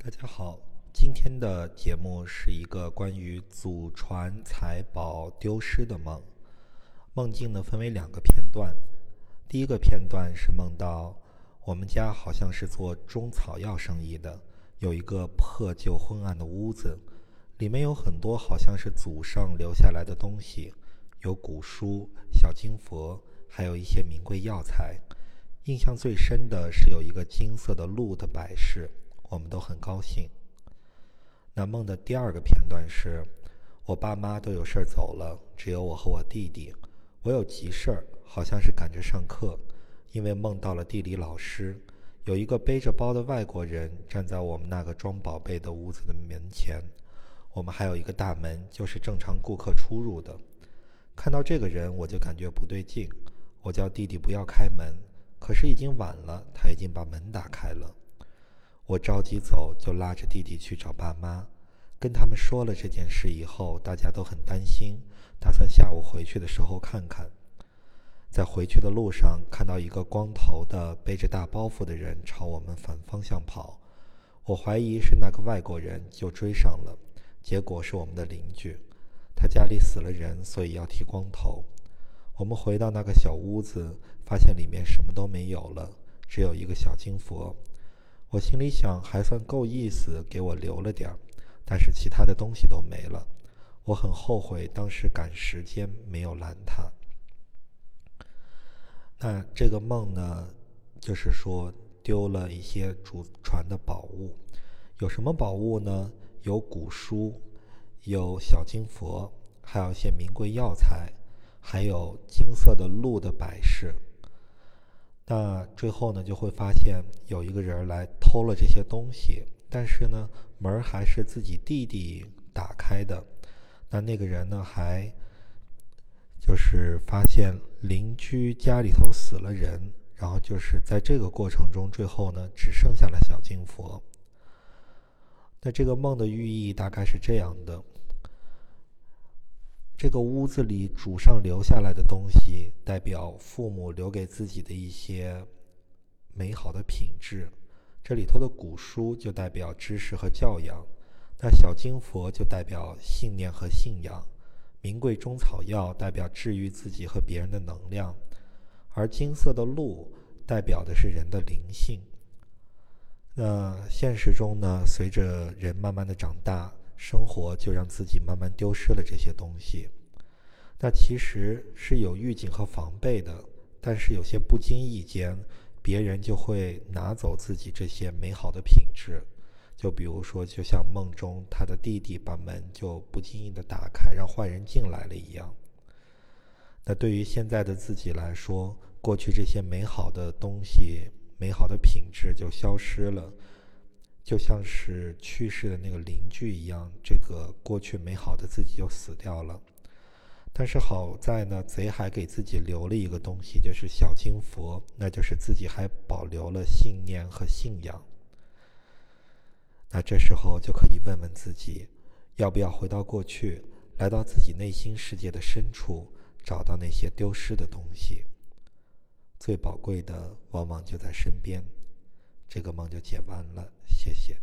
大家好，今天的节目是一个关于祖传财宝丢失的梦。梦境呢分为两个片段，第一个片段是梦到我们家好像是做中草药生意的，有一个破旧昏暗的屋子，里面有很多好像是祖上留下来的东西，有古书、小金佛，还有一些名贵药材。印象最深的是有一个金色的鹿的摆饰。我们都很高兴。那梦的第二个片段是，我爸妈都有事儿走了，只有我和我弟弟。我有急事儿，好像是赶着上课，因为梦到了地理老师，有一个背着包的外国人站在我们那个装宝贝的屋子的门前。我们还有一个大门，就是正常顾客出入的。看到这个人，我就感觉不对劲。我叫弟弟不要开门，可是已经晚了，他已经把门打开了。我着急走，就拉着弟弟去找爸妈，跟他们说了这件事以后，大家都很担心，打算下午回去的时候看看。在回去的路上，看到一个光头的背着大包袱的人朝我们反方向跑，我怀疑是那个外国人，就追上了，结果是我们的邻居，他家里死了人，所以要剃光头。我们回到那个小屋子，发现里面什么都没有了，只有一个小金佛。我心里想，还算够意思，给我留了点儿，但是其他的东西都没了。我很后悔当时赶时间没有拦他。那这个梦呢，就是说丢了一些祖传的宝物。有什么宝物呢？有古书，有小金佛，还有一些名贵药材，还有金色的鹿的摆饰。那最后呢，就会发现有一个人来偷了这些东西，但是呢，门还是自己弟弟打开的。那那个人呢，还就是发现邻居家里头死了人，然后就是在这个过程中，最后呢，只剩下了小金佛。那这个梦的寓意大概是这样的。这个屋子里祖上留下来的东西，代表父母留给自己的一些美好的品质。这里头的古书就代表知识和教养，那小金佛就代表信念和信仰，名贵中草药代表治愈自己和别人的能量，而金色的鹿代表的是人的灵性。那现实中呢，随着人慢慢的长大。生活就让自己慢慢丢失了这些东西，那其实是有预警和防备的，但是有些不经意间，别人就会拿走自己这些美好的品质。就比如说，就像梦中他的弟弟把门就不经意的打开，让坏人进来了一样。那对于现在的自己来说，过去这些美好的东西、美好的品质就消失了。就像是去世的那个邻居一样，这个过去美好的自己就死掉了。但是好在呢，贼还给自己留了一个东西，就是小金佛，那就是自己还保留了信念和信仰。那这时候就可以问问自己，要不要回到过去，来到自己内心世界的深处，找到那些丢失的东西。最宝贵的往往就在身边。这个梦就解完了，谢谢。